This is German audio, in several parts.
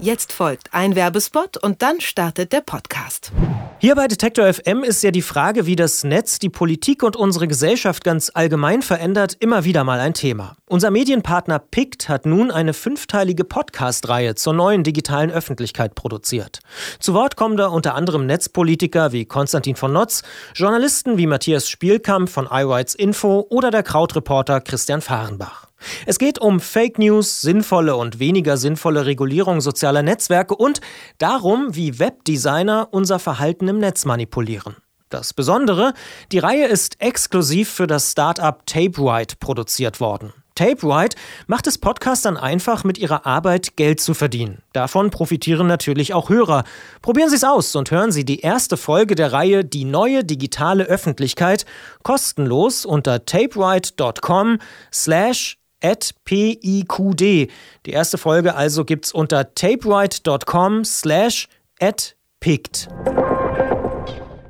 Jetzt folgt ein Werbespot und dann startet der Podcast. Hier bei Detektor FM ist ja die Frage, wie das Netz die Politik und unsere Gesellschaft ganz allgemein verändert, immer wieder mal ein Thema. Unser Medienpartner PICT hat nun eine fünfteilige Podcast-Reihe zur neuen digitalen Öffentlichkeit produziert. Zu Wort kommen da unter anderem Netzpolitiker wie Konstantin von Notz, Journalisten wie Matthias Spielkamp von iRights Info oder der Krautreporter Christian Fahrenbach. Es geht um Fake News, sinnvolle und weniger sinnvolle Regulierung sozialer Netzwerke und darum, wie Webdesigner unser Verhalten im Netz manipulieren. Das Besondere, die Reihe ist exklusiv für das Startup TapeWhite produziert worden. TapeWhite macht es Podcastern einfach, mit ihrer Arbeit Geld zu verdienen. Davon profitieren natürlich auch Hörer. Probieren Sie es aus und hören Sie die erste Folge der Reihe Die neue digitale Öffentlichkeit kostenlos unter tapewhite.com slash at PIQD. Die erste Folge also gibt's unter tapewrite.com slash at picked.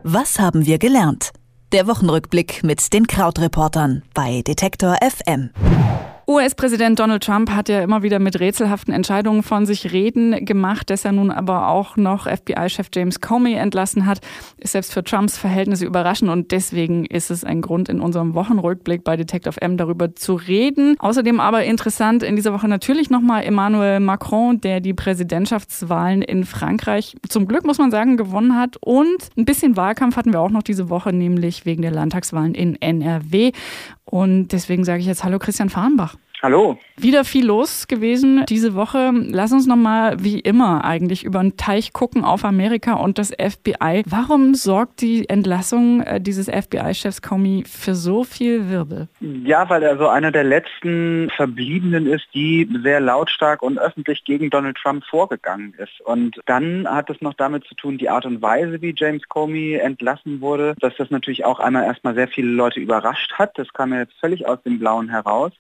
Was haben wir gelernt? Der Wochenrückblick mit den Krautreportern bei Detektor FM. US-Präsident Donald Trump hat ja immer wieder mit rätselhaften Entscheidungen von sich reden gemacht, dass er nun aber auch noch FBI-Chef James Comey entlassen hat, ist selbst für Trumps Verhältnisse überraschend und deswegen ist es ein Grund in unserem Wochenrückblick bei Detective M darüber zu reden. Außerdem aber interessant in dieser Woche natürlich nochmal Emmanuel Macron, der die Präsidentschaftswahlen in Frankreich zum Glück muss man sagen gewonnen hat und ein bisschen Wahlkampf hatten wir auch noch diese Woche, nämlich wegen der Landtagswahlen in NRW. Und deswegen sage ich jetzt Hallo Christian Fahrenbach. Hallo. Wieder viel los gewesen diese Woche. Lass uns nochmal wie immer eigentlich über den Teich gucken auf Amerika und das FBI. Warum sorgt die Entlassung äh, dieses FBI-Chefs Comey für so viel Wirbel? Ja, weil er so einer der letzten Verbliebenen ist, die sehr lautstark und öffentlich gegen Donald Trump vorgegangen ist. Und dann hat es noch damit zu tun, die Art und Weise, wie James Comey entlassen wurde, dass das natürlich auch einmal erstmal sehr viele Leute überrascht hat. Das kam ja jetzt völlig aus dem Blauen heraus.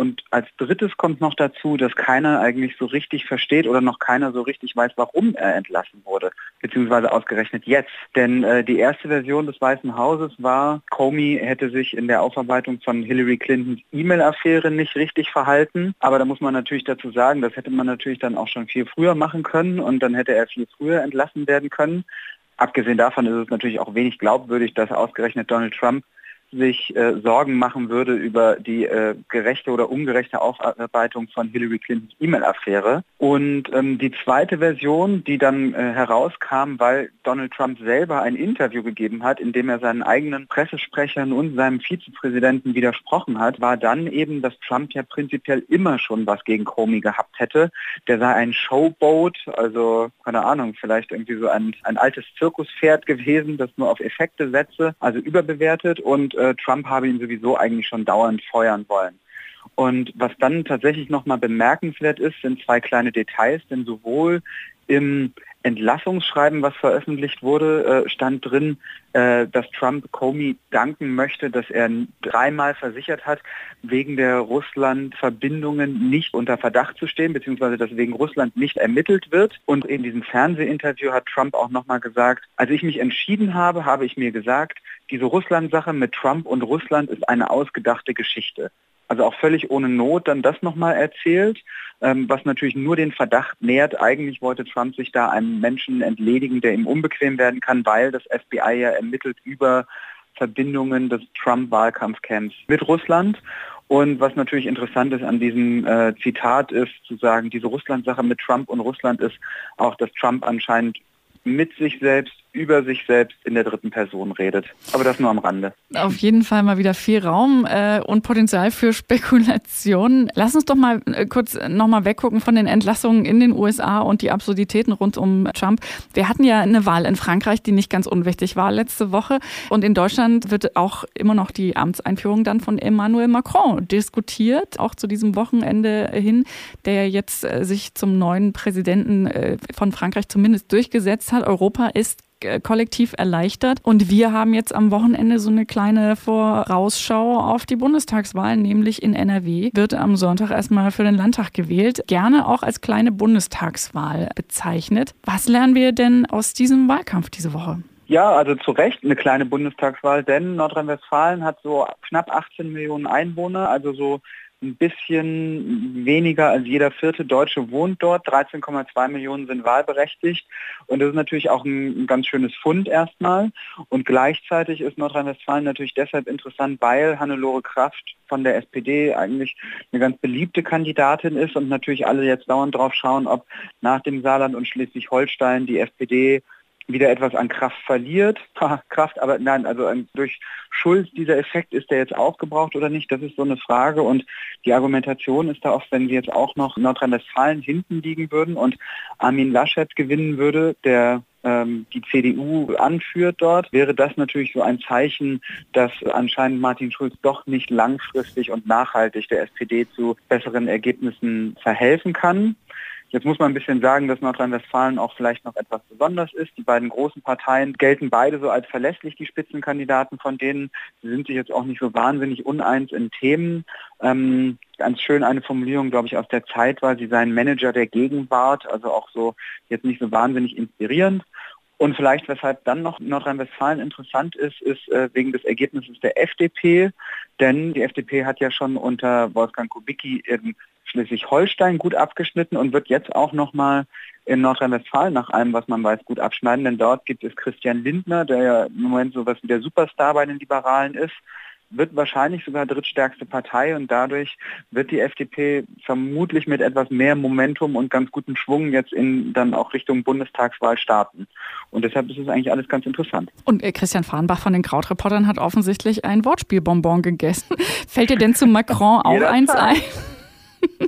Und als drittes kommt noch dazu, dass keiner eigentlich so richtig versteht oder noch keiner so richtig weiß, warum er entlassen wurde, beziehungsweise ausgerechnet jetzt. Denn äh, die erste Version des Weißen Hauses war, Comey hätte sich in der Aufarbeitung von Hillary Clintons E-Mail-Affäre nicht richtig verhalten. Aber da muss man natürlich dazu sagen, das hätte man natürlich dann auch schon viel früher machen können und dann hätte er viel früher entlassen werden können. Abgesehen davon ist es natürlich auch wenig glaubwürdig, dass ausgerechnet Donald Trump sich äh, Sorgen machen würde über die äh, gerechte oder ungerechte Aufarbeitung von Hillary Clintons E-Mail-Affäre. Und ähm, die zweite Version, die dann äh, herauskam, weil Donald Trump selber ein Interview gegeben hat, in dem er seinen eigenen Pressesprechern und seinem Vizepräsidenten widersprochen hat, war dann eben, dass Trump ja prinzipiell immer schon was gegen Comey gehabt hätte. Der sei ein Showboat, also keine Ahnung, vielleicht irgendwie so ein, ein altes Zirkuspferd gewesen, das nur auf Effekte setze, also überbewertet und äh, Trump habe ihn sowieso eigentlich schon dauernd feuern wollen. Und was dann tatsächlich nochmal bemerkenswert ist, sind zwei kleine Details, denn sowohl im Entlassungsschreiben, was veröffentlicht wurde, äh, stand drin, äh, dass Trump Comey danken möchte, dass er dreimal versichert hat, wegen der Russland-Verbindungen nicht unter Verdacht zu stehen, beziehungsweise dass wegen Russland nicht ermittelt wird. Und in diesem Fernsehinterview hat Trump auch nochmal gesagt, als ich mich entschieden habe, habe ich mir gesagt, diese Russland-Sache mit Trump und Russland ist eine ausgedachte Geschichte. Also auch völlig ohne Not dann das nochmal erzählt, ähm, was natürlich nur den Verdacht nährt, eigentlich wollte Trump sich da einem Menschen entledigen, der ihm unbequem werden kann, weil das FBI ja ermittelt über Verbindungen des Trump-Wahlkampfcamps mit Russland. Und was natürlich interessant ist an diesem äh, Zitat ist, zu sagen, diese Russland-Sache mit Trump und Russland ist auch, dass Trump anscheinend mit sich selbst über sich selbst in der dritten Person redet. Aber das nur am Rande. Auf jeden Fall mal wieder viel Raum äh, und Potenzial für Spekulationen. Lass uns doch mal äh, kurz nochmal weggucken von den Entlassungen in den USA und die Absurditäten rund um Trump. Wir hatten ja eine Wahl in Frankreich, die nicht ganz unwichtig war letzte Woche. Und in Deutschland wird auch immer noch die Amtseinführung dann von Emmanuel Macron diskutiert, auch zu diesem Wochenende hin, der jetzt äh, sich zum neuen Präsidenten äh, von Frankreich zumindest durchgesetzt hat. Europa ist kollektiv erleichtert. Und wir haben jetzt am Wochenende so eine kleine Vorausschau auf die Bundestagswahl, nämlich in NRW wird am Sonntag erstmal für den Landtag gewählt, gerne auch als kleine Bundestagswahl bezeichnet. Was lernen wir denn aus diesem Wahlkampf diese Woche? Ja, also zu Recht eine kleine Bundestagswahl, denn Nordrhein-Westfalen hat so knapp 18 Millionen Einwohner, also so ein bisschen weniger als jeder vierte Deutsche wohnt dort. 13,2 Millionen sind wahlberechtigt. Und das ist natürlich auch ein, ein ganz schönes Fund erstmal. Und gleichzeitig ist Nordrhein-Westfalen natürlich deshalb interessant, weil Hannelore Kraft von der SPD eigentlich eine ganz beliebte Kandidatin ist und natürlich alle jetzt dauernd drauf schauen, ob nach dem Saarland und Schleswig-Holstein die SPD wieder etwas an Kraft verliert. Kraft, aber nein, also ähm, durch Schulz, dieser Effekt, ist der jetzt aufgebraucht oder nicht? Das ist so eine Frage und die Argumentation ist da oft, wenn wir jetzt auch noch Nordrhein-Westfalen hinten liegen würden und Armin Laschet gewinnen würde, der ähm, die CDU anführt dort, wäre das natürlich so ein Zeichen, dass anscheinend Martin Schulz doch nicht langfristig und nachhaltig der SPD zu besseren Ergebnissen verhelfen kann. Jetzt muss man ein bisschen sagen, dass Nordrhein-Westfalen auch vielleicht noch etwas besonders ist. Die beiden großen Parteien gelten beide so als verlässlich, die Spitzenkandidaten von denen. Sie sind sich jetzt auch nicht so wahnsinnig uneins in Themen. Ähm, ganz schön eine Formulierung, glaube ich, aus der Zeit war, sie seien Manager der Gegenwart, also auch so jetzt nicht so wahnsinnig inspirierend. Und vielleicht, weshalb dann noch Nordrhein-Westfalen interessant ist, ist äh, wegen des Ergebnisses der FDP. Denn die FDP hat ja schon unter Wolfgang Kubicki in Schleswig-Holstein gut abgeschnitten und wird jetzt auch nochmal in Nordrhein-Westfalen nach allem, was man weiß, gut abschneiden. Denn dort gibt es Christian Lindner, der ja im Moment so was wie der Superstar bei den Liberalen ist wird wahrscheinlich sogar drittstärkste Partei und dadurch wird die FDP vermutlich mit etwas mehr Momentum und ganz gutem Schwung jetzt in dann auch Richtung Bundestagswahl starten. Und deshalb ist es eigentlich alles ganz interessant. Und äh, Christian Fahrenbach von den Krautreportern hat offensichtlich ein Wortspielbonbon gegessen. Fällt dir denn zu Macron auch eins ein?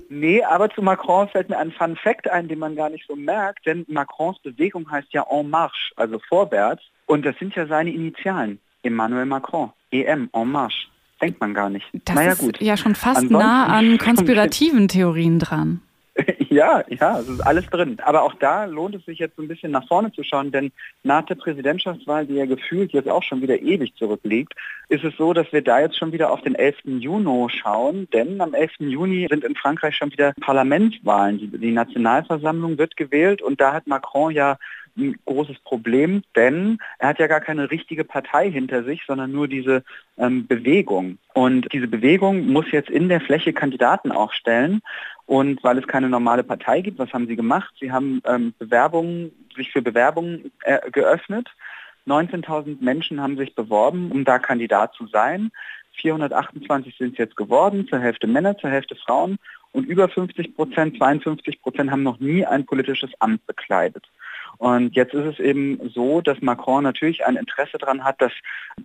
Nee, aber zu Macron fällt mir ein Fun Fact ein, den man gar nicht so merkt, denn Macrons Bewegung heißt ja En Marche, also vorwärts. Und das sind ja seine Initialen. Emmanuel Macron. EM, En Marche. Denkt man gar nicht. Das naja, ist ja schon fast Ansonsten nah an konspirativen Theorien dran. Ja, ja, es ist alles drin. Aber auch da lohnt es sich jetzt ein bisschen nach vorne zu schauen, denn nach der Präsidentschaftswahl, die ja gefühlt jetzt auch schon wieder ewig zurückliegt, ist es so, dass wir da jetzt schon wieder auf den 11. Juni schauen, denn am 11. Juni sind in Frankreich schon wieder Parlamentswahlen. Die, die Nationalversammlung wird gewählt und da hat Macron ja ein großes Problem, denn er hat ja gar keine richtige Partei hinter sich, sondern nur diese ähm, Bewegung. Und diese Bewegung muss jetzt in der Fläche Kandidaten auch stellen. Und weil es keine normale Partei gibt, was haben sie gemacht? Sie haben ähm, Bewerbungen, sich für Bewerbungen äh, geöffnet. 19.000 Menschen haben sich beworben, um da Kandidat zu sein. 428 sind es jetzt geworden, zur Hälfte Männer, zur Hälfte Frauen. Und über 50 Prozent, 52 Prozent haben noch nie ein politisches Amt bekleidet. Und jetzt ist es eben so, dass Macron natürlich ein Interesse daran hat, dass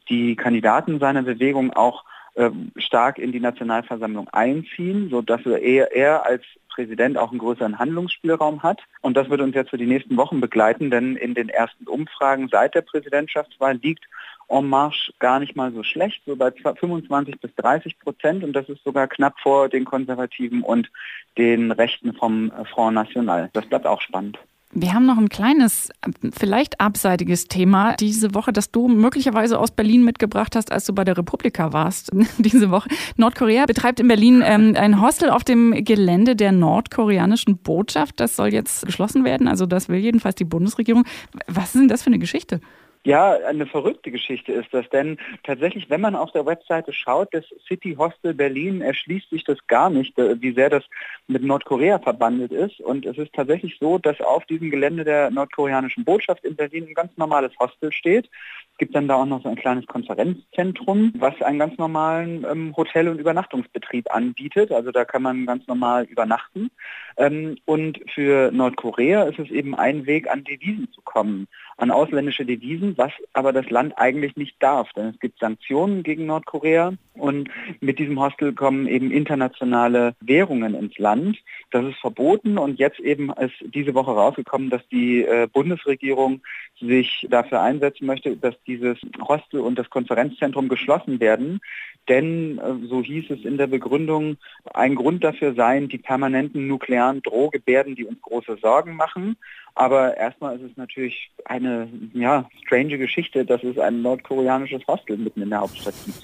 die Kandidaten seiner Bewegung auch äh, stark in die Nationalversammlung einziehen, sodass er, er als Präsident auch einen größeren Handlungsspielraum hat. Und das wird uns jetzt für die nächsten Wochen begleiten, denn in den ersten Umfragen seit der Präsidentschaftswahl liegt En Marche gar nicht mal so schlecht, so bei 25 bis 30 Prozent und das ist sogar knapp vor den Konservativen und den Rechten vom Front National. Das bleibt auch spannend. Wir haben noch ein kleines, vielleicht abseitiges Thema diese Woche, das du möglicherweise aus Berlin mitgebracht hast, als du bei der Republika warst diese Woche. Nordkorea betreibt in Berlin ähm, ein Hostel auf dem Gelände der nordkoreanischen Botschaft. Das soll jetzt geschlossen werden. Also das will jedenfalls die Bundesregierung. Was ist denn das für eine Geschichte? Ja, eine verrückte Geschichte ist das, denn tatsächlich, wenn man auf der Webseite schaut, das City Hostel Berlin erschließt sich das gar nicht, äh, wie sehr das mit Nordkorea verbandelt ist. Und es ist tatsächlich so, dass auf diesem Gelände der nordkoreanischen Botschaft in Berlin ein ganz normales Hostel steht. Es gibt dann da auch noch so ein kleines Konferenzzentrum, was einen ganz normalen ähm, Hotel- und Übernachtungsbetrieb anbietet. Also da kann man ganz normal übernachten. Ähm, und für Nordkorea ist es eben ein Weg, an Devisen zu kommen, an ausländische Devisen, was aber das Land eigentlich nicht darf. Denn es gibt Sanktionen gegen Nordkorea und mit diesem Hostel kommen eben internationale Währungen ins Land. Das ist verboten und jetzt eben ist diese Woche rausgekommen, dass die äh, Bundesregierung sich dafür einsetzen möchte, dass dieses Hostel und das Konferenzzentrum geschlossen werden. Denn, äh, so hieß es in der Begründung, ein Grund dafür seien die permanenten nuklearen Drohgebärden, die uns große Sorgen machen. Aber erstmal ist es natürlich eine ja, strange Geschichte, dass es ein nordkoreanisches Hostel mitten in der Hauptstadt gibt.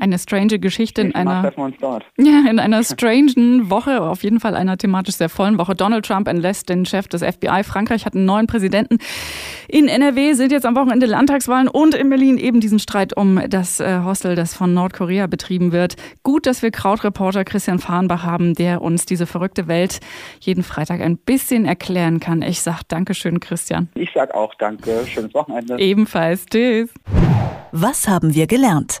Eine strange Geschichte in einer, ja, in einer strangen Woche, auf jeden Fall einer thematisch sehr vollen Woche. Donald Trump entlässt den Chef des FBI. Frankreich hat einen neuen Präsidenten. In NRW sind jetzt am Wochenende Landtagswahlen und in Berlin eben diesen Streit um das äh, Hostel, das von Nordkorea betrieben wird. Gut, dass wir Krautreporter Christian Fahrenbach haben, der uns diese verrückte Welt jeden Freitag ein bisschen erklären kann. Ich sag Dankeschön, Christian. Ich sag auch danke. Schönes Wochenende. Ebenfalls. Tschüss. Was haben wir gelernt?